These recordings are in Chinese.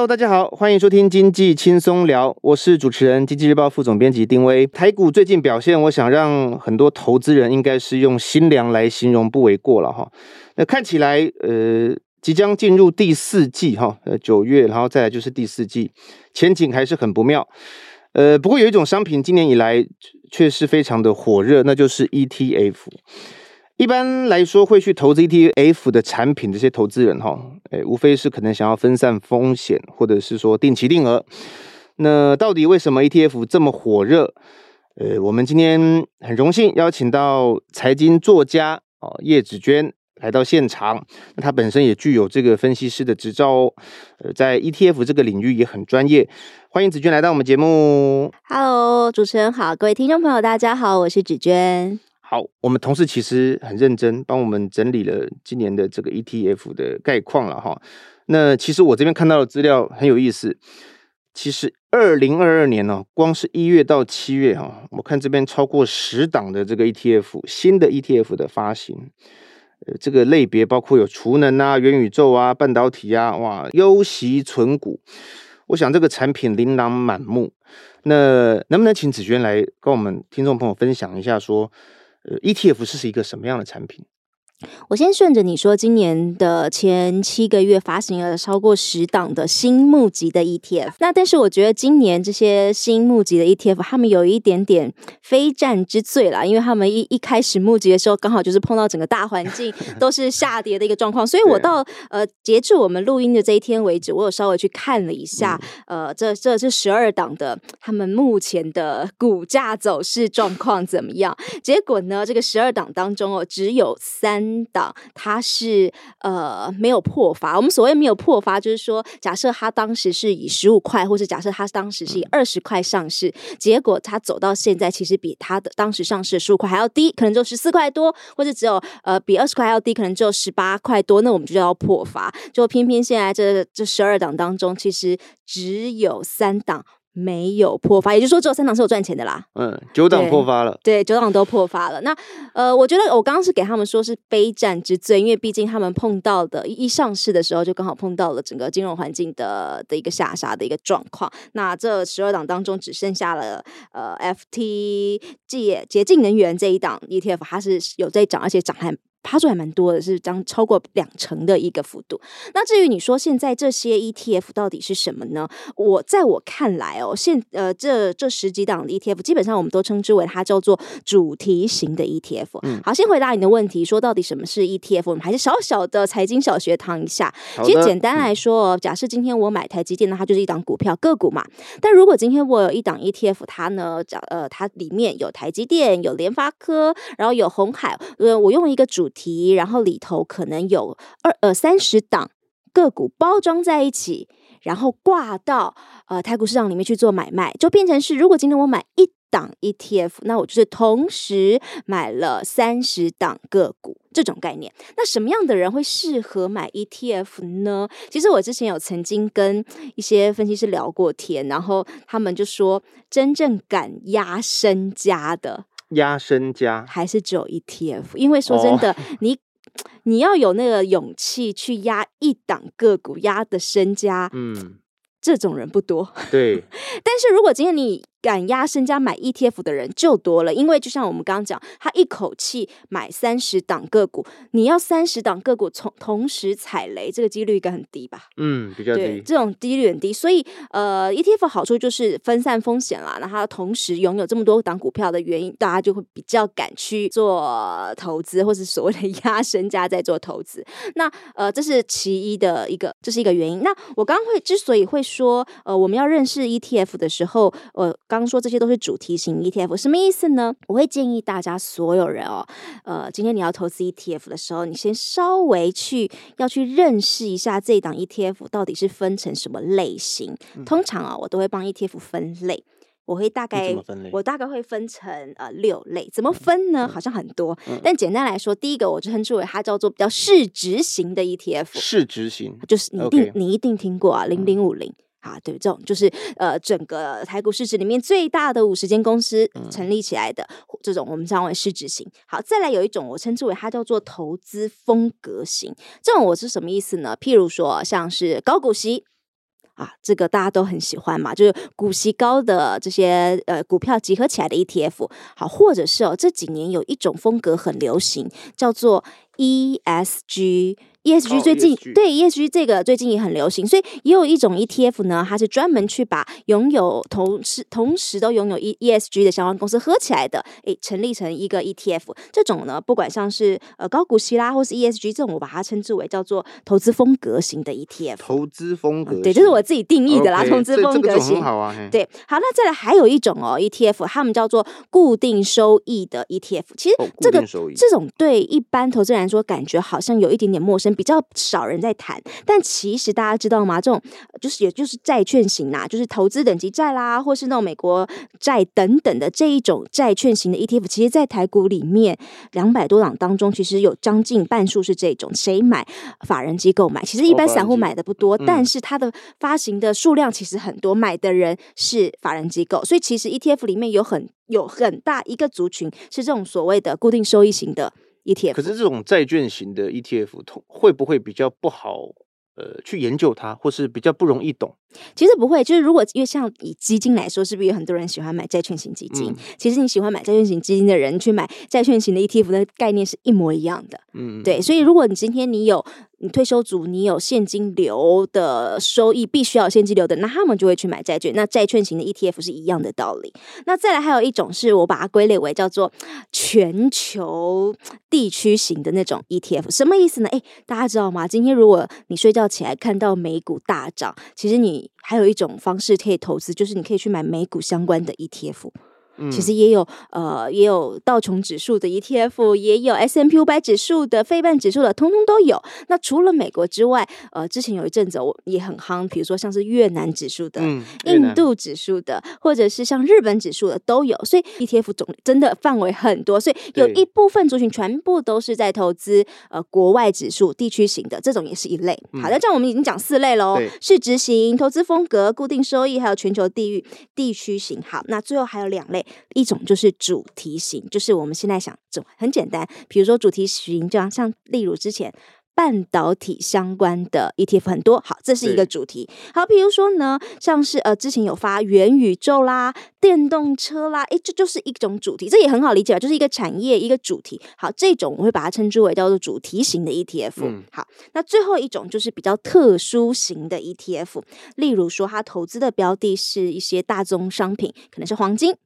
Hello，大家好，欢迎收听经济轻松聊，我是主持人，经济日报副总编辑丁威。台股最近表现，我想让很多投资人应该是用心凉来形容不为过了哈。那看起来，呃，即将进入第四季哈，呃，九月，然后再来就是第四季，前景还是很不妙。呃，不过有一种商品今年以来却是非常的火热，那就是 ETF。一般来说，会去投资 ETF 的产品，这些投资人哈，诶，无非是可能想要分散风险，或者是说定期定额。那到底为什么 ETF 这么火热？呃，我们今天很荣幸邀请到财经作家哦叶子娟来到现场。那她本身也具有这个分析师的执照哦，呃，在 ETF 这个领域也很专业。欢迎芷娟来到我们节目。Hello，主持人好，各位听众朋友大家好，我是芷娟。好，我们同事其实很认真，帮我们整理了今年的这个 ETF 的概况了哈。那其实我这边看到的资料很有意思。其实二零二二年呢，光是一月到七月哈，我看这边超过十档的这个 ETF 新的 ETF 的发行，呃，这个类别包括有储能啊、元宇宙啊、半导体啊，哇，优息存股，我想这个产品琳琅满目。那能不能请芷娟来跟我们听众朋友分享一下说？呃，ETF 是是一个什么样的产品？我先顺着你说，今年的前七个月发行了超过十档的新募集的 ETF。那但是我觉得今年这些新募集的 ETF，他们有一点点非战之罪啦，因为他们一一开始募集的时候，刚好就是碰到整个大环境 都是下跌的一个状况。所以我到呃截至我们录音的这一天为止，我有稍微去看了一下，嗯、呃，这这这十二档的他们目前的股价走势状况怎么样？结果呢，这个十二档当中哦，只有三。档它是呃没有破发，我们所谓没有破发，就是说假设他当时是以十五块，或者假设他当时是以二十块上市，结果他走到现在，其实比他的当时上市的十五块还要低，可能就十四块多，或者只有呃比二十块还要低，可能只有十八块多，那我们就叫破发。就偏偏现在这这十二档当中，其实只有三档。没有破发，也就是说只有三档是有赚钱的啦。嗯，九档破发了。对，九档都破发了。那呃，我觉得我刚刚是给他们说是非战之罪，因为毕竟他们碰到的一上市的时候就刚好碰到了整个金融环境的的一个下杀的一个状况。那这十二档当中只剩下了呃，FT 洁洁净能源这一档 ETF，它是有在涨，而且涨还。趴数还蛮多的，是将超过两成的一个幅度。那至于你说现在这些 ETF 到底是什么呢？我在我看来哦，现呃这这十几档的 ETF 基本上我们都称之为它叫做主题型的 ETF。嗯，好，先回答你的问题，说到底什么是 ETF？我们还是小小的财经小学堂一下。其实简单来说，假设今天我买台积电，那它就是一档股票个股嘛。但如果今天我有一档 ETF，它呢，呃，它里面有台积电、有联发科，然后有红海，呃，我用一个主题，然后里头可能有二呃三十档个股包装在一起，然后挂到呃台股市场里面去做买卖，就变成是，如果今天我买一档 ETF，那我就是同时买了三十档个股这种概念。那什么样的人会适合买 ETF 呢？其实我之前有曾经跟一些分析师聊过天，然后他们就说，真正敢压身家的。压身家还是只有 ETF，因为说真的，哦、你你要有那个勇气去压一档个股，压的身家，嗯，这种人不多。对，但是如果今天你。敢压身家买 ETF 的人就多了，因为就像我们刚刚讲，他一口气买三十档个股，你要三十档个股从同时踩雷，这个几率应该很低吧？嗯，比较低。对，这种几率很低，所以呃，ETF 好处就是分散风险啦。那它同时拥有这么多档股票的原因，大家就会比较敢去做投资，或是所谓的 压身家在做投资。那呃，这是其一的一个，这是一个原因。那我刚刚会之所以会说，呃，我们要认识 ETF 的时候，呃。刚刚说这些都是主题型 ETF，什么意思呢？我会建议大家所有人哦，呃，今天你要投资 ETF 的时候，你先稍微去要去认识一下这档 ETF 到底是分成什么类型。嗯、通常啊、哦，我都会帮 ETF 分类，我会大概我大概会分成呃六类，怎么分呢？嗯、好像很多，嗯、但简单来说，第一个我就称之为它叫做比较市值型的 ETF，市值型就是你一定你一定听过啊，零零五零。啊，对，这种就是呃，整个台股市值里面最大的五十间公司成立起来的、嗯、这种，我们称为市值型。好，再来有一种我称之为它叫做投资风格型。这种我是什么意思呢？譬如说，像是高股息。啊，这个大家都很喜欢嘛，就是股息高的这些呃股票集合起来的 ETF，好，或者是哦这几年有一种风格很流行，叫做 ESG。ESG 最近、oh, ESG 对 ESG 这个最近也很流行，所以也有一种 ETF 呢，它是专门去把拥有同时同时都拥有 E ESG 的相关公司合起来的，诶，成立成一个 ETF。这种呢，不管像是呃高股息啦，或是 ESG 这种，我把它称之为叫做投资风格型的 ETF。投资风格、嗯，对，这是我自己定义的啦。Okay, 投资风格型，好啊。对，好，那再来还有一种哦 ETF，他们叫做固定收益的 ETF。其实这个、哦、这种对一般投资人来说，感觉好像有一点点陌生，比较少。人在谈，但其实大家知道吗？这种就是也就是债券型啦，就是投资等级债啦，或是那种美国债等等的这一种债券型的 ETF，其实，在台股里面两百多档当中，其实有将近半数是这种。谁买？法人机构买。其实一般散户买的不多，但是它的发行的数量其实很多，买的人是法人机构，所以其实 ETF 里面有很有很大一个族群是这种所谓的固定收益型的。ETF，可是这种债券型的 ETF 通会不会比较不好？呃，去研究它，或是比较不容易懂？其实不会，就是如果因为像以基金来说，是不是有很多人喜欢买债券型基金？嗯、其实你喜欢买债券型基金的人去买债券型的 ETF 的概念是一模一样的。嗯，对。所以如果你今天你有你退休族，你有现金流的收益，必须要现金流的，那他们就会去买债券。那债券型的 ETF 是一样的道理。那再来还有一种是我把它归类为叫做全球地区型的那种 ETF，什么意思呢？诶，大家知道吗？今天如果你睡觉起来看到美股大涨，其实你还有一种方式可以投资，就是你可以去买美股相关的 ETF。其实也有呃，也有道琼指数的 ETF，也有 S M P 五百指数的、费半指数的，通通都有。那除了美国之外，呃，之前有一阵子我也很夯，比如说像是越南指数的、嗯、印度指数的，或者是像日本指数的都有。所以 ETF 总真的范围很多，所以有一部分族群全部都是在投资呃国外指数、地区型的，这种也是一类。好的，这样我们已经讲四类喽：市值型、投资风格、固定收益，还有全球地域、地区型。好，那最后还有两类。一种就是主题型，就是我们现在想，这很简单，比如说主题型，就像像例如之前半导体相关的 ETF 很多，好，这是一个主题。好，比如说呢，像是呃之前有发元宇宙啦、电动车啦，诶，这就是一种主题，这也很好理解，就是一个产业一个主题。好，这种我会把它称之为叫做主题型的 ETF。嗯，好，那最后一种就是比较特殊型的 ETF，例如说它投资的标的是一些大宗商品，可能是黄金。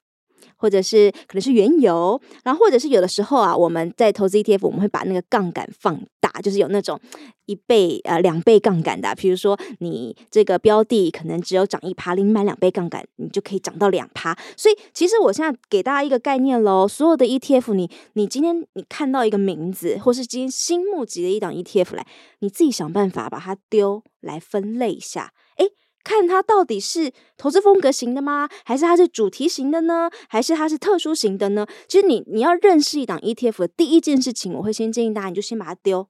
或者是可能是原油，然后或者是有的时候啊，我们在投资 ETF，我们会把那个杠杆放大，就是有那种一倍呃两倍杠杆的，比如说你这个标的可能只有涨一趴，你买两倍杠杆，你就可以涨到两趴。所以其实我现在给大家一个概念喽，所有的 ETF，你你今天你看到一个名字，或是今天新募集的一档 ETF 来，你自己想办法把它丢来分类一下，看它到底是投资风格型的吗？还是它是主题型的呢？还是它是特殊型的呢？其实你你要认识一档 ETF 的第一件事情，我会先建议大家，你就先把它丢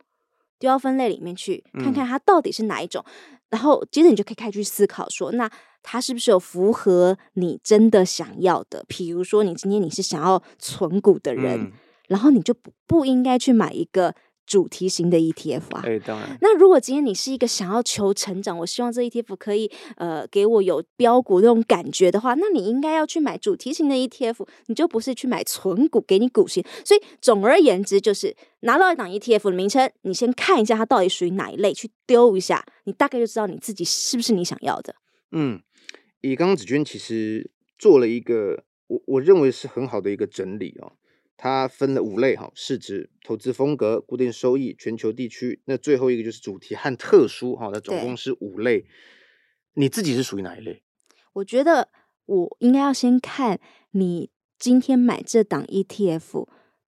丢到分类里面去，看看它到底是哪一种，嗯、然后接着你就可以开始去思考说，那它是不是有符合你真的想要的？比如说，你今天你是想要存股的人，嗯、然后你就不不应该去买一个。主题型的 ETF 啊，哎，当然。那如果今天你是一个想要求成长，我希望这 ETF 可以呃给我有标股那种感觉的话，那你应该要去买主题型的 ETF，你就不是去买存股给你股息。所以总而言之，就是拿到一档 ETF 的名称，你先看一下它到底属于哪一类，去丢一下，你大概就知道你自己是不是你想要的。嗯，以刚刚芷娟其实做了一个我我认为是很好的一个整理哦。它分了五类哈，市值、投资风格、固定收益、全球地区，那最后一个就是主题和特殊哈，那总共是五类。你自己是属于哪一类？我觉得我应该要先看你今天买这档 ETF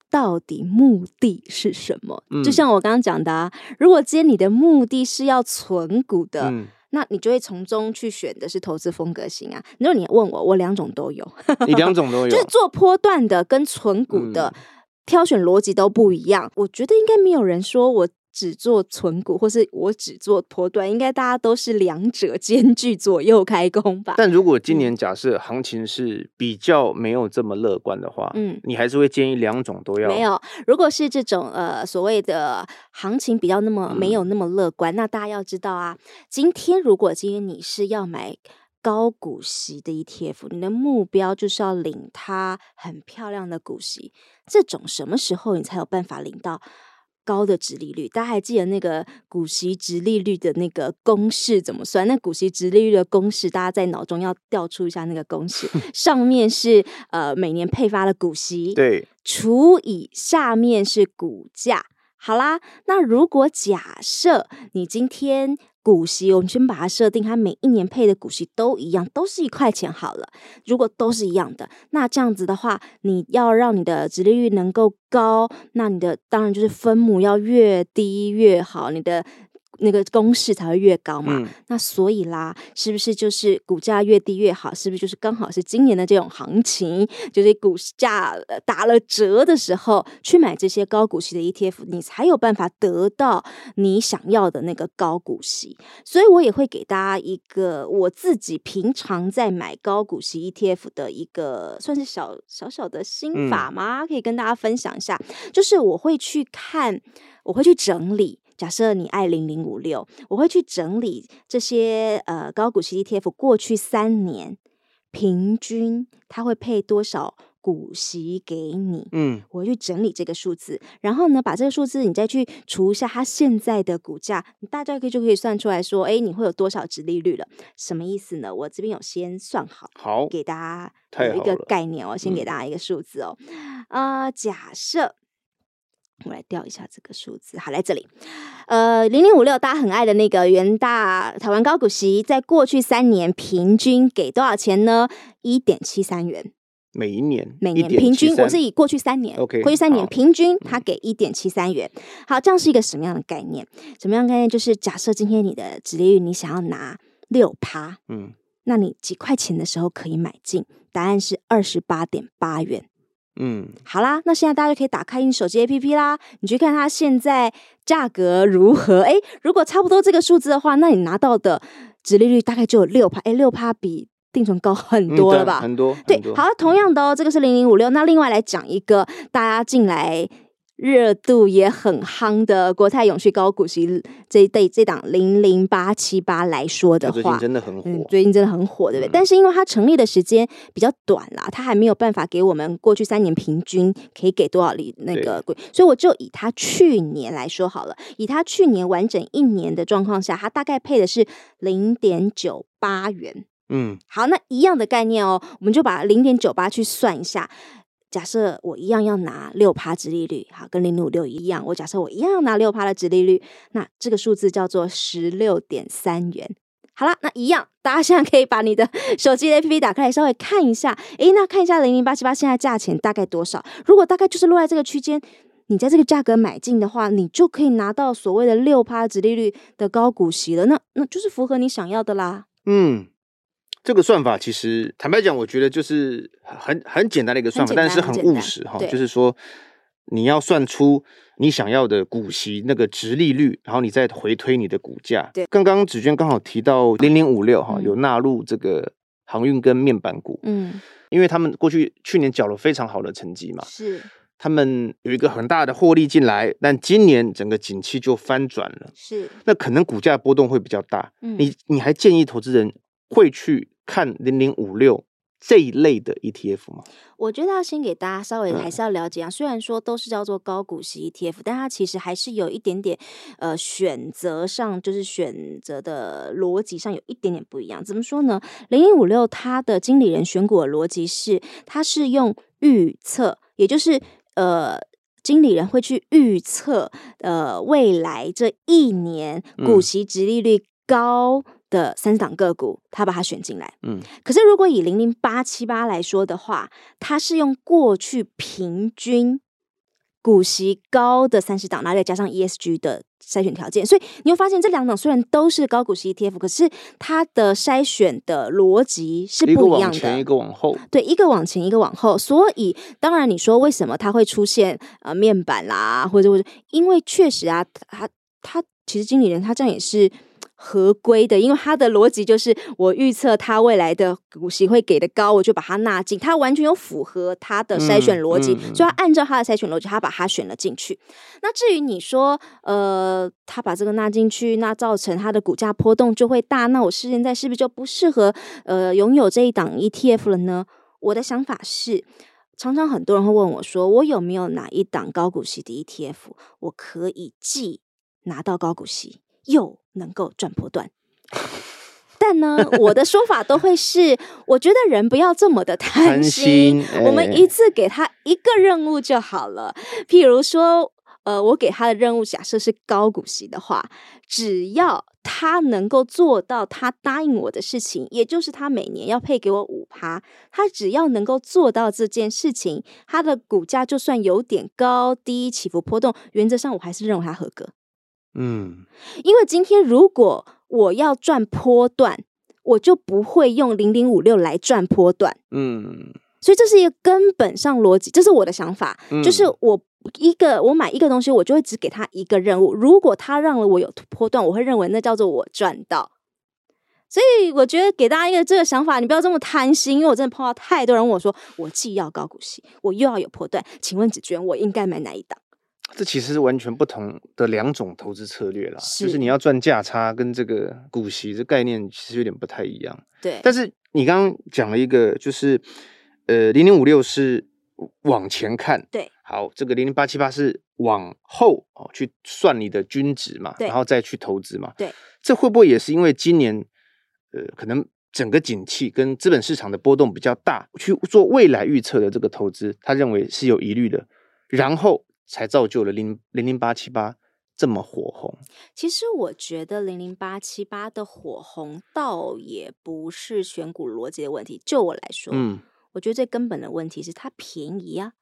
到底目的是什么。嗯、就像我刚刚讲的啊，如果今天你的目的是要存股的。嗯那你就会从中去选的是投资风格型啊。如果你问我，我两种都有，你两种都有，就是做波段的跟存股的、嗯、挑选逻辑都不一样。我觉得应该没有人说我只做存股，或是我只做波段，应该大家都是两者 兼具，左右开工吧。但如果今年假设行情是比较没有这么乐观的话，嗯，你还是会建议两种都要？没有，如果是这种呃所谓的行情比较那么没有那么乐观，嗯、那大家要知道啊，今天如果今天你是要买。高股息的 ETF，你的目标就是要领它很漂亮的股息。这种什么时候你才有办法领到高的值利率？大家还记得那个股息值利率的那个公式怎么算？那股息值利率的公式，大家在脑中要调出一下那个公式。上面是呃每年配发的股息，对，除以下面是股价。好啦，那如果假设你今天。股息，我们先把它设定，它每一年配的股息都一样，都是一块钱好了。如果都是一样的，那这样子的话，你要让你的殖利率能够高，那你的当然就是分母要越低越好，你的。那个公式才会越高嘛，嗯、那所以啦，是不是就是股价越低越好？是不是就是刚好是今年的这种行情，就是股价打了折的时候去买这些高股息的 ETF，你才有办法得到你想要的那个高股息。所以我也会给大家一个我自己平常在买高股息 ETF 的一个算是小小小的心法吗？嗯、可以跟大家分享一下，就是我会去看，我会去整理。假设你爱零零五六，我会去整理这些呃高股息 ETF 过去三年平均它会配多少股息给你，嗯，我会去整理这个数字，然后呢，把这个数字你再去除一下它现在的股价，你大概可以就可以算出来说，哎，你会有多少值利率了？什么意思呢？我这边有先算好，好，给大家有一个概念，哦先给大家一个数字哦，啊、嗯呃，假设。我来调一下这个数字，好，来这里，呃，零零五六大家很爱的那个元大台湾高股息，在过去三年平均给多少钱呢？一点七三元，每一年，每年平均，我是以过去三年，OK，过去三年平均，它给一点七三元。好，这样是一个什么样的概念？什么样的概念？就是假设今天你的殖利率你想要拿六趴，嗯，那你几块钱的时候可以买进？答案是二十八点八元。嗯，好啦，那现在大家就可以打开你手机 APP 啦，你去看它现在价格如何？诶，如果差不多这个数字的话，那你拿到的值利率大概就有六趴，诶，六趴比定存高很多了吧？嗯、很多，对，好，同样的哦，这个是零零五六，那另外来讲一个大家进来。热度也很夯的国泰永续高股息这一对这档零零八七八来说的话，最近真的很火，嗯，最近真的很火，对不对？嗯、但是因为它成立的时间比较短啦，它还没有办法给我们过去三年平均可以给多少利那个贵，所以我就以它去年来说好了，以它去年完整一年的状况下，它大概配的是零点九八元。嗯，好，那一样的概念哦，我们就把零点九八去算一下。假设我一样要拿六趴殖利率，好，跟零零五六一样。我假设我一样要拿六趴的殖利率，那这个数字叫做十六点三元。好了，那一样，大家现在可以把你的 手机 APP 打开来，稍微看一下。诶，那看一下零零八七八现在价钱大概多少？如果大概就是落在这个区间，你在这个价格买进的话，你就可以拿到所谓的六趴殖利率的高股息了。那那就是符合你想要的啦。嗯。这个算法其实坦白讲，我觉得就是很很简单的一个算法，但是很务实哈。就是说，你要算出你想要的股息那个殖利率，然后你再回推你的股价。对，刚刚子娟刚好提到零零五六哈，有纳入这个航运跟面板股。嗯，因为他们过去去年缴了非常好的成绩嘛，是他们有一个很大的获利进来，但今年整个景气就翻转了。是，那可能股价波动会比较大。嗯，你你还建议投资人会去看零零五六这一类的 ETF 吗？我觉得要先给大家稍微还是要了解啊。嗯、虽然说都是叫做高股息 ETF，但它其实还是有一点点呃选择上，就是选择的逻辑上有一点点不一样。怎么说呢？零零五六它的经理人选股的逻辑是，它是用预测，也就是呃经理人会去预测呃未来这一年股息殖利率高。嗯的三档个股，他把它选进来。嗯，可是如果以零零八七八来说的话，它是用过去平均股息高的三十档，然后再加上 ESG 的筛选条件，所以你会发现这两档虽然都是高股息 ETF，可是它的筛选的逻辑是不一样的。一个往前，一个往后。对，一个往前，一个往后。所以当然你说为什么它会出现呃面板啦，或者或者，因为确实啊，它。他其实经理人他这样也是。合规的，因为他的逻辑就是我预测他未来的股息会给的高，我就把它纳进，他完全有符合他的筛选逻辑，嗯嗯、所以他按照他的筛选逻辑，他把它选了进去。那至于你说，呃，他把这个纳进去，那造成他的股价波动就会大，那我现在是不是就不适合呃拥有这一档 ETF 了呢？我的想法是，常常很多人会问我说，我有没有哪一档高股息的 ETF，我可以既拿到高股息，又能够赚波段，但呢，我的说法都会是，我觉得人不要这么的贪心，贪心欸、我们一次给他一个任务就好了。譬如说，呃，我给他的任务假设是高股息的话，只要他能够做到他答应我的事情，也就是他每年要配给我五趴，他只要能够做到这件事情，他的股价就算有点高低起伏波动，原则上我还是认为他合格。嗯，因为今天如果我要赚波段，我就不会用零零五六来赚波段。嗯，所以这是一个根本上逻辑，这是我的想法。嗯、就是我一个我买一个东西，我就会只给他一个任务。如果他让了我有波段，我会认为那叫做我赚到。所以我觉得给大家一个这个想法，你不要这么贪心，因为我真的碰到太多人问我说，我既要高股息，我又要有波段，请问子娟，我应该买哪一档？这其实是完全不同的两种投资策略啦，是就是你要赚价差跟这个股息这概念其实有点不太一样。对，但是你刚刚讲了一个，就是呃，零零五六是往前看，对，好，这个零零八七八是往后哦去算你的均值嘛，对然后再去投资嘛，对，这会不会也是因为今年呃可能整个景气跟资本市场的波动比较大，去做未来预测的这个投资，他认为是有疑虑的，然后。才造就了零零零八七八这么火红。其实我觉得零零八七八的火红倒也不是选股逻辑的问题。就我来说，嗯，我觉得最根本的问题是它便宜啊。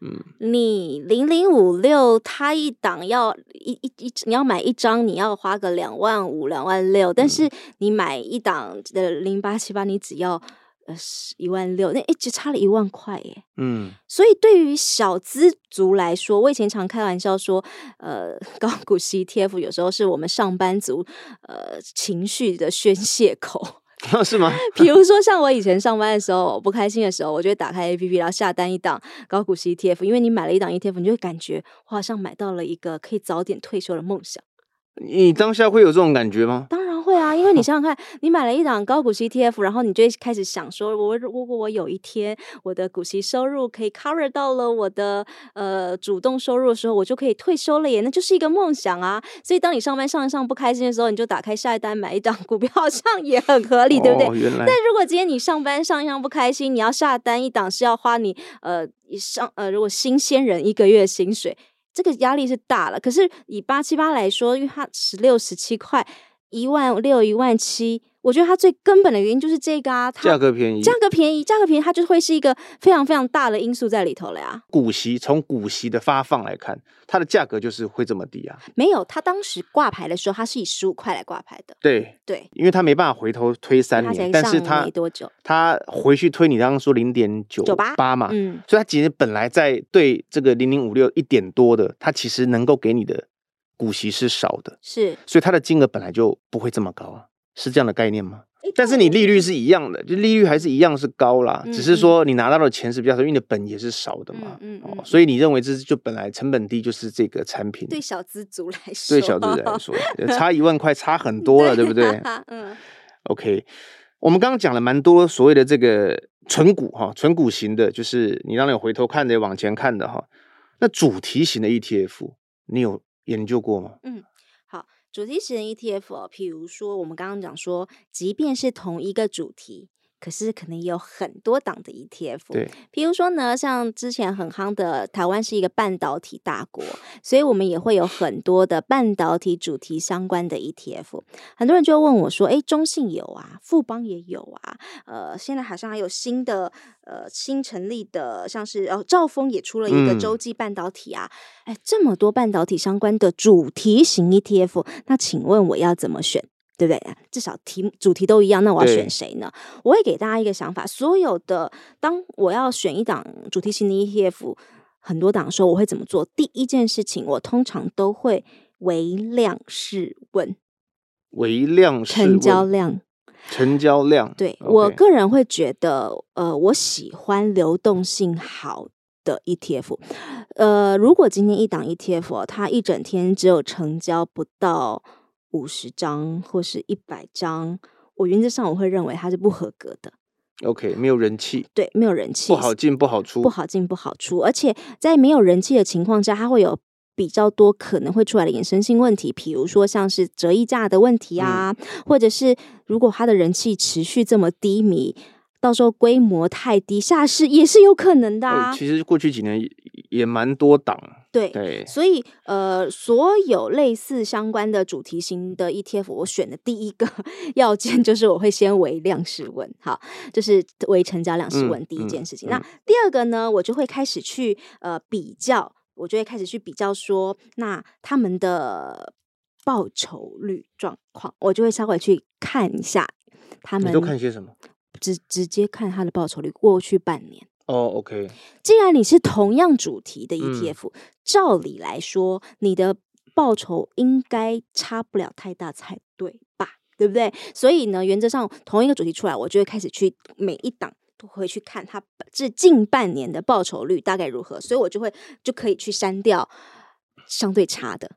嗯，你零零五六，它一档要一一一，你要买一张，你要花个两万五、两万六，但是你买一档的零八七八，你只要。呃，是一万六，那一直差了一万块耶。嗯，所以对于小资族来说，我以前常开玩笑说，呃，高股息 ETF 有时候是我们上班族呃情绪的宣泄口。哦，是吗？比如说，像我以前上班的时候，我不开心的时候，我就会打开 APP，然后下单一档高股息 ETF，因为你买了一档 ETF，你就会感觉我好像买到了一个可以早点退休的梦想。你当下会有这种感觉吗？当因为你 想想看，你买了一档高股息 ETF，然后你就会开始想说，我如果我有一天我的股息收入可以 cover 到了我的呃主动收入的时候，我就可以退休了耶，那就是一个梦想啊。所以当你上班上一上不开心的时候，你就打开下一单买一档股票，好像也很合理，对不对？但如果今天你上班上一上不开心，你要下单一档是要花你呃一上呃如果新鲜人一个月薪水。这个压力是大了，可是以八七八来说，因为它十六十七块，一万六一万七。我觉得它最根本的原因就是这个啊，它价格便宜，价格便宜，价格便宜，它就会是一个非常非常大的因素在里头了呀。股息从股息的发放来看，它的价格就是会这么低啊？没有，它当时挂牌的时候，它是以十五块来挂牌的。对对，因为它没办法回头推三年，但是它没多久，它回去推你刚刚说零点九八嘛，嗯，所以它其实本来在对这个零零五六一点多的，它其实能够给你的股息是少的，是，所以它的金额本来就不会这么高啊，是这样的概念吗？但是你利率是一样的，就利率还是一样是高啦，嗯、只是说你拿到的钱是比较少，因为你的本也是少的嘛。嗯，嗯，嗯、哦，所以你认为这是就本来成本低就是这个产品？对小资族来说，对小资族来 说，差一万块差很多了，对，对不对？嗯。OK，我们刚刚讲了蛮多所谓的这个纯股哈，纯股型的，就是你让你回头看的，往前看的哈。那主题型的 ETF，你有研究过吗？嗯。好主题型 ETF 哦，譬如说，我们刚刚讲说，即便是同一个主题。可是可能也有很多档的 ETF，对，比如说呢，像之前很夯的台湾是一个半导体大国，所以我们也会有很多的半导体主题相关的 ETF。很多人就问我说：“哎，中信有啊，富邦也有啊，呃，现在好像还有新的呃新成立的，像是哦兆丰也出了一个洲际半导体啊，哎、嗯，这么多半导体相关的主题型 ETF，那请问我要怎么选？”对不对？至少题主题都一样，那我要选谁呢？我会给大家一个想法：所有的当我要选一档主题型的 ETF，很多档的时候，我会怎么做？第一件事情，我通常都会微量试问，微量成交量，成交量。对 Okay 我个人会觉得，呃，我喜欢流动性好的 ETF。呃，如果今天一档 ETF 它一整天只有成交不到五十张或是一百张，我原则上我会认为它是不合格的。OK，没有人气，对，没有人气，不好进不好出，不好进不好出，而且在没有人气的情况下，它会有比较多可能会出来的衍生性问题，比如说像是折溢价的问题啊，嗯、或者是如果它的人气持续这么低迷，到时候规模太低，下市也是有可能的啊。哦、其实过去几年也，也蛮多档。对，对，所以呃，所有类似相关的主题型的 ETF，我选的第一个 要件就是我会先为量试问，好，就是为成交量试问第一件事情。嗯嗯、那第二个呢，我就会开始去呃比较，我就会开始去比较说，那他们的报酬率状况，我就会稍微去看一下他们。你都看些什么？直直接看它的报酬率，过去半年。哦、oh，OK。既然你是同样主题的 ETF，、嗯、照理来说，你的报酬应该差不了太大才对吧？对不对？所以呢，原则上同一个主题出来，我就会开始去每一档都会去看它这近半年的报酬率大概如何，所以我就会就可以去删掉相对差的。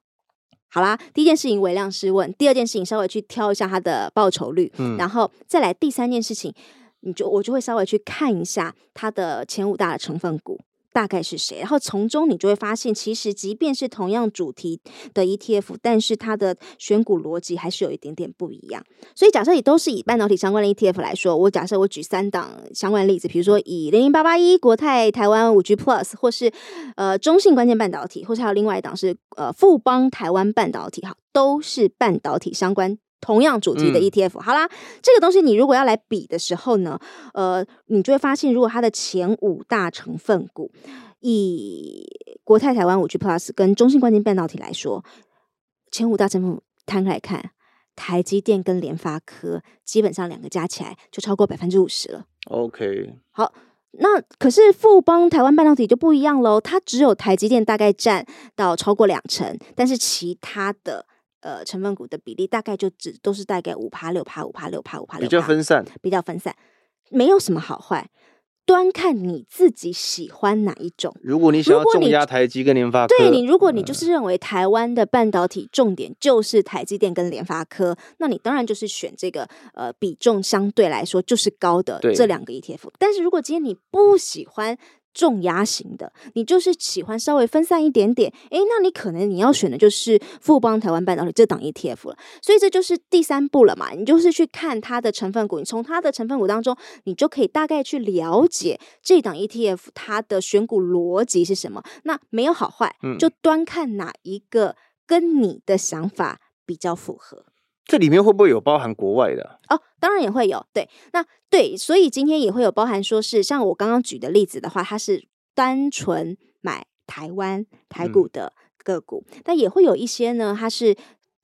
好啦，第一件事情微量试问，第二件事情稍微去挑一下它的报酬率，嗯，然后再来第三件事情。你就我就会稍微去看一下它的前五大的成分股大概是谁，然后从中你就会发现，其实即便是同样主题的 ETF，但是它的选股逻辑还是有一点点不一样。所以假设你都是以半导体相关的 ETF 来说，我假设我举三档相关的例子，比如说以零零八八一国泰台湾五 G Plus，或是呃中信关键半导体，或是还有另外一档是呃富邦台湾半导体，哈，都是半导体相关。同样主题的 ETF，、嗯、好啦，这个东西你如果要来比的时候呢，呃，你就会发现，如果它的前五大成分股，以国泰台湾五 G Plus 跟中信关键半导体来说，前五大成分股摊开来看，台积电跟联发科基本上两个加起来就超过百分之五十了。OK，好，那可是富邦台湾半导体就不一样喽，它只有台积电大概占到超过两成，但是其他的。呃，成分股的比例大概就只都是大概五趴六趴五趴六趴五趴六，比较分散，比较分散，没有什么好坏，端看你自己喜欢哪一种。如果你想要重压台积跟联发科，对你，如果你就是认为台湾的半导体重点就是台积电跟联发科，那你当然就是选这个呃比重相对来说就是高的这两个 ETF。但是如果今天你不喜欢。重压型的，你就是喜欢稍微分散一点点，诶，那你可能你要选的就是富邦台湾半导体这档 ETF 了。所以这就是第三步了嘛，你就是去看它的成分股，你从它的成分股当中，你就可以大概去了解这档 ETF 它的选股逻辑是什么。那没有好坏，就端看哪一个跟你的想法比较符合。这里面会不会有包含国外的？哦，当然也会有。对，那对，所以今天也会有包含，说是像我刚刚举的例子的话，它是单纯买台湾台股的个股，嗯、但也会有一些呢，它是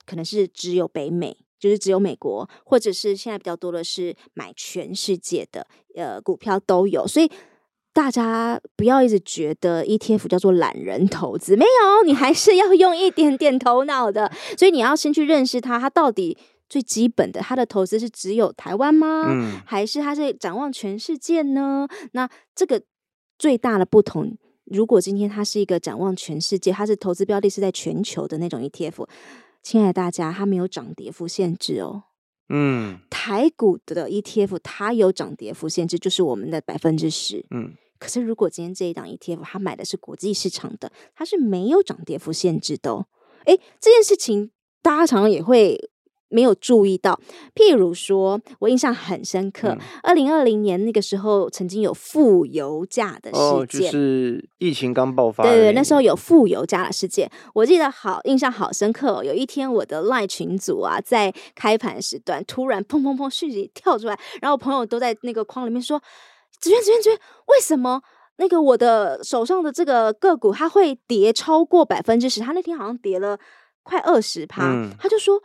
可能是只有北美，就是只有美国，或者是现在比较多的是买全世界的呃股票都有，所以。大家不要一直觉得 ETF 叫做懒人投资，没有，你还是要用一点点头脑的。所以你要先去认识它，它到底最基本的，它的投资是只有台湾吗？嗯，还是它是展望全世界呢？那这个最大的不同，如果今天它是一个展望全世界，它是投资标的是在全球的那种 ETF，亲爱的大家，它没有涨跌幅限制哦。嗯，台股的 ETF 它有涨跌幅限制，就是我们的百分之十。嗯。可是，如果今天这一档 ETF 它买的是国际市场的，它是没有涨跌幅限制的哦。诶，这件事情大家常常也会没有注意到。譬如说，我印象很深刻，二零二零年那个时候曾经有负油价的事件，哦，就是疫情刚爆发。对对，那时候有负油价的事件，我记得好印象好深刻哦。有一天，我的 LINE 群组啊，在开盘时段突然砰砰砰讯息跳出来，然后朋友都在那个框里面说。子渊，子渊，子渊，为什么那个我的手上的这个个股它会跌超过百分之十？他那天好像跌了快二十趴，嗯、他就说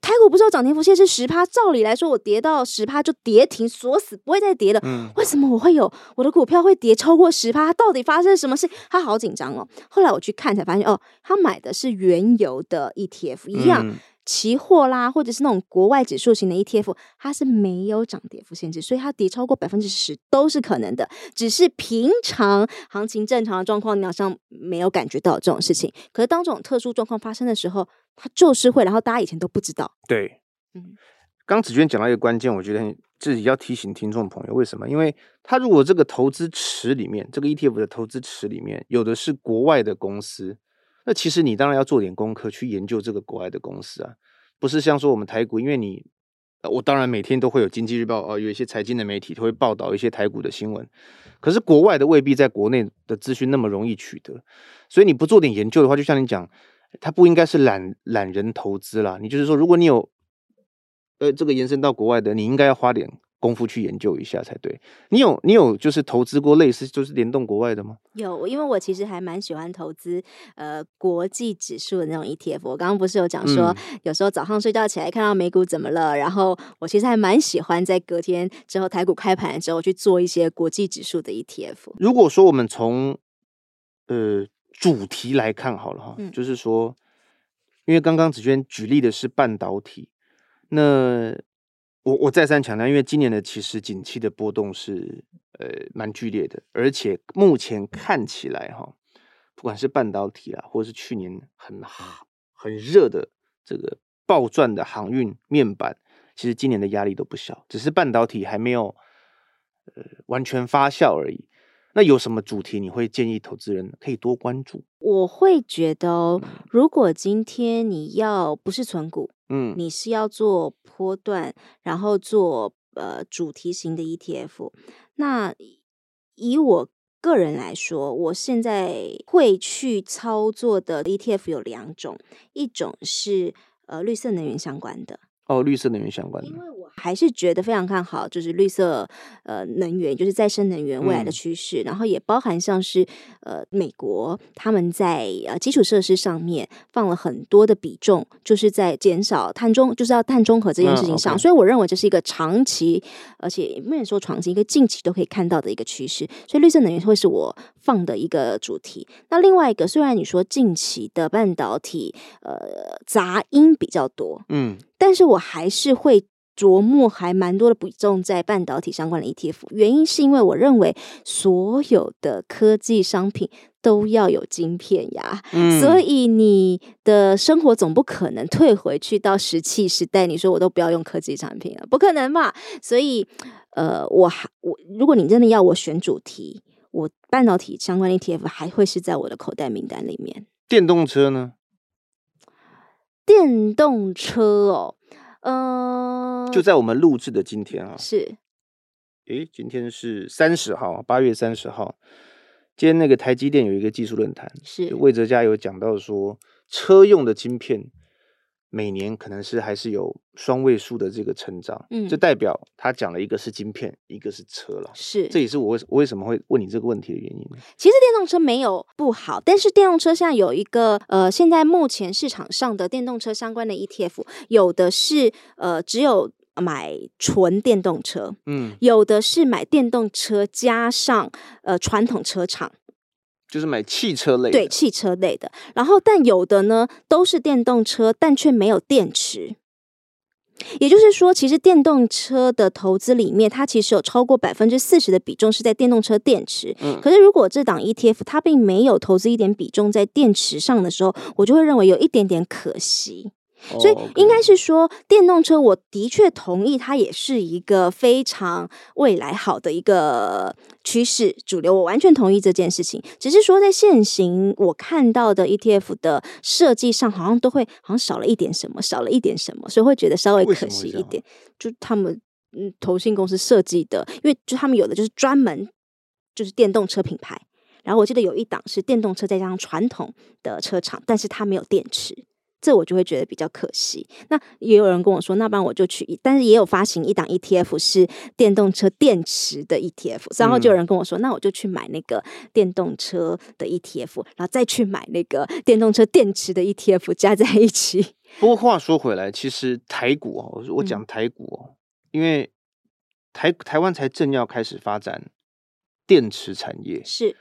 台股不是有涨跌幅限制十趴？照理来说，我跌到十趴就跌停锁死，不会再跌了。嗯，为什么我会有我的股票会跌超过十趴？到底发生什么事？他好紧张哦。后来我去看才发现，哦，他买的是原油的 ETF，一样。嗯期货啦，或者是那种国外指数型的 ETF，它是没有涨跌幅限制，所以它跌超过百分之十都是可能的。只是平常行情正常的状况，你好像没有感觉到这种事情。可是当这种特殊状况发生的时候，它就是会，然后大家以前都不知道。对，嗯，刚子娟讲到一个关键，我觉得自己要提醒听众朋友，为什么？因为他如果这个投资池里面，这个 ETF 的投资池里面有的是国外的公司。那其实你当然要做点功课去研究这个国外的公司啊，不是像说我们台股，因为你，我当然每天都会有经济日报哦，有一些财经的媒体会报道一些台股的新闻，可是国外的未必在国内的资讯那么容易取得，所以你不做点研究的话，就像你讲，它不应该是懒懒人投资啦，你就是说，如果你有，呃，这个延伸到国外的，你应该要花点。功夫去研究一下才对。你有你有就是投资过类似就是联动国外的吗？有，因为我其实还蛮喜欢投资呃国际指数的那种 ETF。我刚刚不是有讲说，嗯、有时候早上睡觉起来看到美股怎么了，然后我其实还蛮喜欢在隔天之后台股开盘之后去做一些国际指数的 ETF。如果说我们从呃主题来看好了哈，嗯、就是说，因为刚刚子娟举例的是半导体，那。我我再三强调，因为今年的其实景气的波动是呃蛮剧烈的，而且目前看起来哈，不管是半导体啊，或是去年很很热的这个暴赚的航运面板，其实今年的压力都不小，只是半导体还没有呃完全发酵而已。那有什么主题你会建议投资人可以多关注？我会觉得哦，如果今天你要不是存股。嗯，你是要做波段，然后做呃主题型的 ETF。那以我个人来说，我现在会去操作的 ETF 有两种，一种是呃绿色能源相关的。哦，绿色能源相关的，因为我还是觉得非常看好，就是绿色呃能源，就是再生能源未来的趋势，嗯、然后也包含像是呃美国他们在呃基础设施上面放了很多的比重，就是在减少碳中，就是要碳中和这件事情上，嗯 okay、所以我认为这是一个长期，而且不能说长期，一个近期都可以看到的一个趋势，所以绿色能源会是我放的一个主题。那另外一个，虽然你说近期的半导体呃杂音比较多，嗯。但是我还是会琢磨还蛮多的比重在半导体相关的 ETF，原因是因为我认为所有的科技商品都要有晶片呀，嗯、所以你的生活总不可能退回去到石器时代，你说我都不要用科技产品了，不可能嘛？所以，呃，我还我如果你真的要我选主题，我半导体相关的 ETF 还会是在我的口袋名单里面。电动车呢？电动车哦，嗯、呃，就在我们录制的今天啊，是，诶，今天是三十号，八月三十号，今天那个台积电有一个技术论坛，是。魏哲家有讲到说车用的晶片。每年可能是还是有双位数的这个成长，嗯，就代表他讲了一个是晶片，一个是车了，是，这也是我为我为什么会问你这个问题的原因。其实电动车没有不好，但是电动车现在有一个呃，现在目前市场上的电动车相关的 ETF，有的是呃只有买纯电动车，嗯，有的是买电动车加上呃传统车厂。就是买汽车类的，对，汽车类的。然后，但有的呢都是电动车，但却没有电池。也就是说，其实电动车的投资里面，它其实有超过百分之四十的比重是在电动车电池。嗯，可是如果这档 ETF 它并没有投资一点比重在电池上的时候，我就会认为有一点点可惜。所以应该是说，电动车我的确同意，它也是一个非常未来好的一个趋势主流，我完全同意这件事情。只是说，在现行我看到的 ETF 的设计上，好像都会好像少了一点什么，少了一点什么，所以会觉得稍微可惜一点。就他们嗯，投信公司设计的，因为就他们有的就是专门就是电动车品牌，然后我记得有一档是电动车再加上传统的车厂，但是它没有电池。这我就会觉得比较可惜。那也有人跟我说，那不然我就去，但是也有发行一档 ETF 是电动车电池的 ETF，然后就有人跟我说，嗯、那我就去买那个电动车的 ETF，然后再去买那个电动车电池的 ETF，加在一起。不过话说回来，其实台股哦，我讲台股哦，嗯、因为台台湾才正要开始发展电池产业，是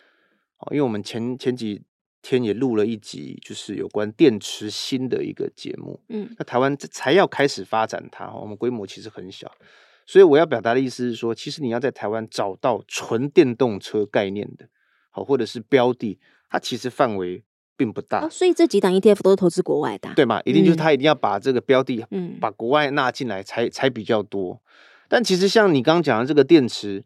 哦，因为我们前前几天也录了一集，就是有关电池芯的一个节目，嗯，那台湾才要开始发展它，我们规模其实很小，所以我要表达的意思是说，其实你要在台湾找到纯电动车概念的，好，或者是标的，它其实范围。并不大，哦，所以这几档 ETF 都是投资国外的，啊，对嘛？一定就是他一定要把这个标的，嗯，把国外纳进来才才比较多。但其实像你刚刚讲的这个电池，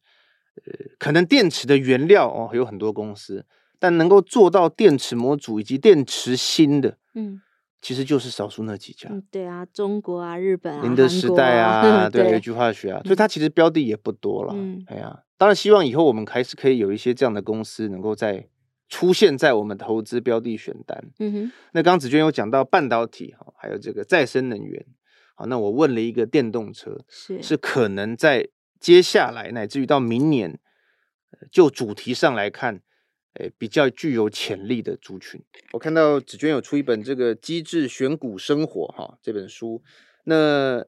呃，可能电池的原料哦有很多公司，但能够做到电池模组以及电池芯的，嗯，其实就是少数那几家。嗯，对啊，中国啊，日本啊，宁德时代啊，啊对，有一句化学啊，所以它其实标的也不多了。嗯，哎呀，当然希望以后我们还是可以有一些这样的公司能够在。出现在我们投资标的选单。嗯哼，那刚刚子娟有讲到半导体哈，还有这个再生能源。好，那我问了一个电动车，是是可能在接下来乃至于到明年，就主题上来看，诶，比较具有潜力的族群。我看到子娟有出一本这个《机智选股生活》哈这本书，那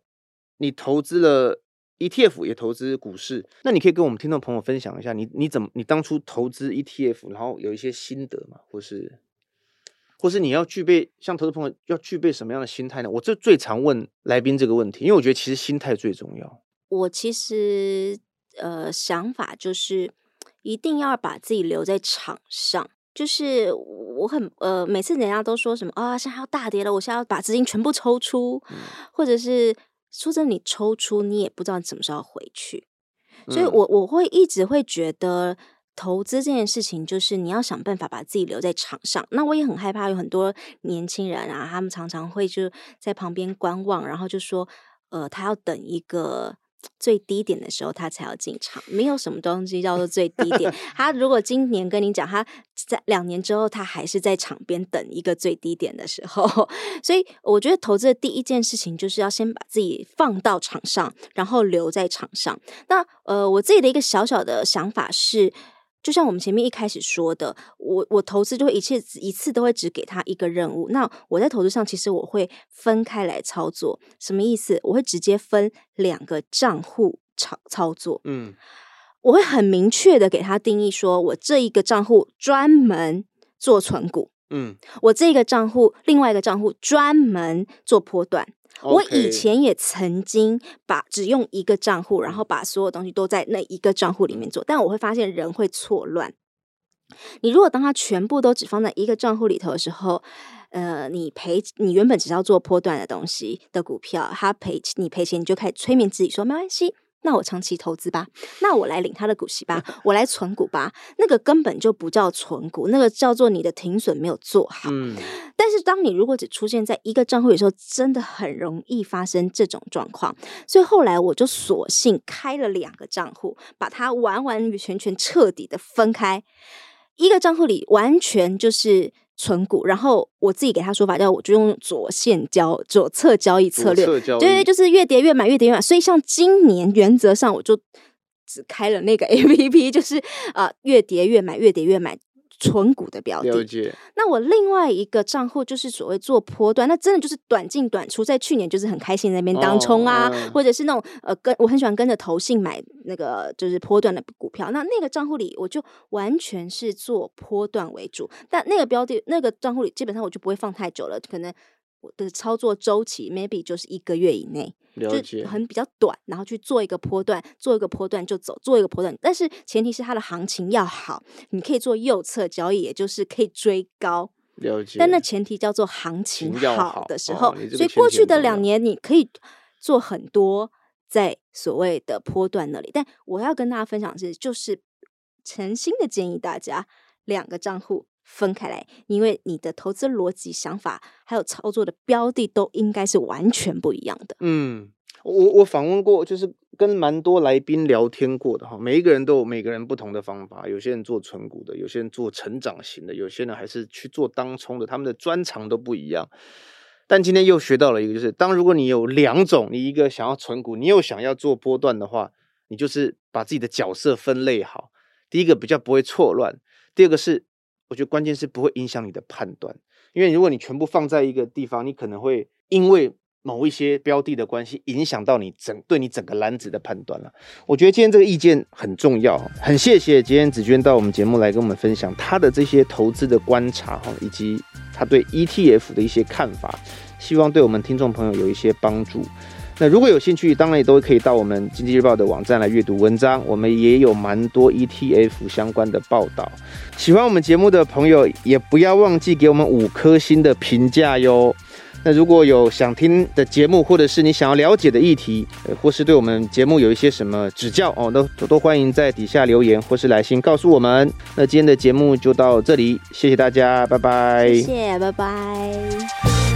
你投资了？ETF 也投资股市，那你可以跟我们听众朋友分享一下你，你怎么你当初投资 ETF，然后有一些心得嘛，或是或是你要具备像投资朋友要具备什么样的心态呢？我这最常问来宾这个问题，因为我觉得其实心态最重要。我其实呃想法就是一定要把自己留在场上，就是我很呃每次人家都说什么啊，现在要大跌了，我现在要把资金全部抽出，嗯、或者是。说真的，你抽出你也不知道你什么时候回去，所以我我会一直会觉得投资这件事情就是你要想办法把自己留在场上。那我也很害怕有很多年轻人啊，他们常常会就在旁边观望，然后就说，呃，他要等一个。最低点的时候，他才要进场。没有什么东西叫做最低点。他如果今年跟你讲，他在两年之后，他还是在场边等一个最低点的时候。所以，我觉得投资的第一件事情就是要先把自己放到场上，然后留在场上。那呃，我自己的一个小小的想法是。就像我们前面一开始说的，我我投资就会一切一次都会只给他一个任务。那我在投资上其实我会分开来操作，什么意思？我会直接分两个账户操操作。嗯，我会很明确的给他定义，说我这一个账户专门做存股。嗯，我这个账户另外一个账户专门做波段。我以前也曾经把只用一个账户，然后把所有东西都在那一个账户里面做，但我会发现人会错乱。你如果当他全部都只放在一个账户里头的时候，呃，你赔你原本只要做波段的东西的股票，他赔你赔钱，你就开始催眠自己说没关系。那我长期投资吧，那我来领他的股息吧，我来存股吧。那个根本就不叫存股，那个叫做你的停损没有做好。嗯。但是当你如果只出现在一个账户的时候，真的很容易发生这种状况。所以后来我就索性开了两个账户，把它完完全全彻底的分开。一个账户里完全就是。存股，然后我自己给他说法叫，我就用左线交左侧交易策略，对，就是越跌越买，越跌越买。所以像今年原则上我就只开了那个 APP，就是啊、呃，越跌越买，越跌越买。存股的标的，解那我另外一个账户就是所谓做波段，那真的就是短进短出。在去年就是很开心在那边当冲啊，哦嗯、或者是那种呃跟我很喜欢跟着投信买那个就是波段的股票。那那个账户里我就完全是做波段为主，但那个标的那个账户里基本上我就不会放太久了，可能我的操作周期 maybe 就是一个月以内。了解，就很比较短，然后去做一个波段，做一个波段就走，做一个波段。但是前提是它的行情要好，你可以做右侧交易，也就是可以追高。了解，但那前提叫做行情好的时候。哦、所以过去的两年你可以做很多在所谓的波段那里。但我要跟大家分享的是，就是诚心的建议大家两个账户分开来，因为你的投资逻辑、想法还有操作的标的都应该是完全不一样的。嗯，我我访问过，就是跟蛮多来宾聊天过的哈，每一个人都有每个人不同的方法，有些人做存股的，有些人做成长型的，有些人还是去做当冲的，他们的专长都不一样。但今天又学到了一个，就是当如果你有两种，你一个想要存股，你又想要做波段的话，你就是把自己的角色分类好。第一个比较不会错乱，第二个是我觉得关键是不会影响你的判断，因为如果你全部放在一个地方，你可能会因为某一些标的的关系，影响到你整对你整个篮子的判断了。我觉得今天这个意见很重要，很谢谢今天紫娟到我们节目来跟我们分享她的这些投资的观察哈，以及她对 ETF 的一些看法，希望对我们听众朋友有一些帮助。那如果有兴趣，当然也都可以到我们经济日报的网站来阅读文章，我们也有蛮多 ETF 相关的报道。喜欢我们节目的朋友，也不要忘记给我们五颗星的评价哟。那如果有想听的节目，或者是你想要了解的议题，或是对我们节目有一些什么指教哦，都都都欢迎在底下留言或是来信告诉我们。那今天的节目就到这里，谢谢大家，拜拜。谢谢，拜拜。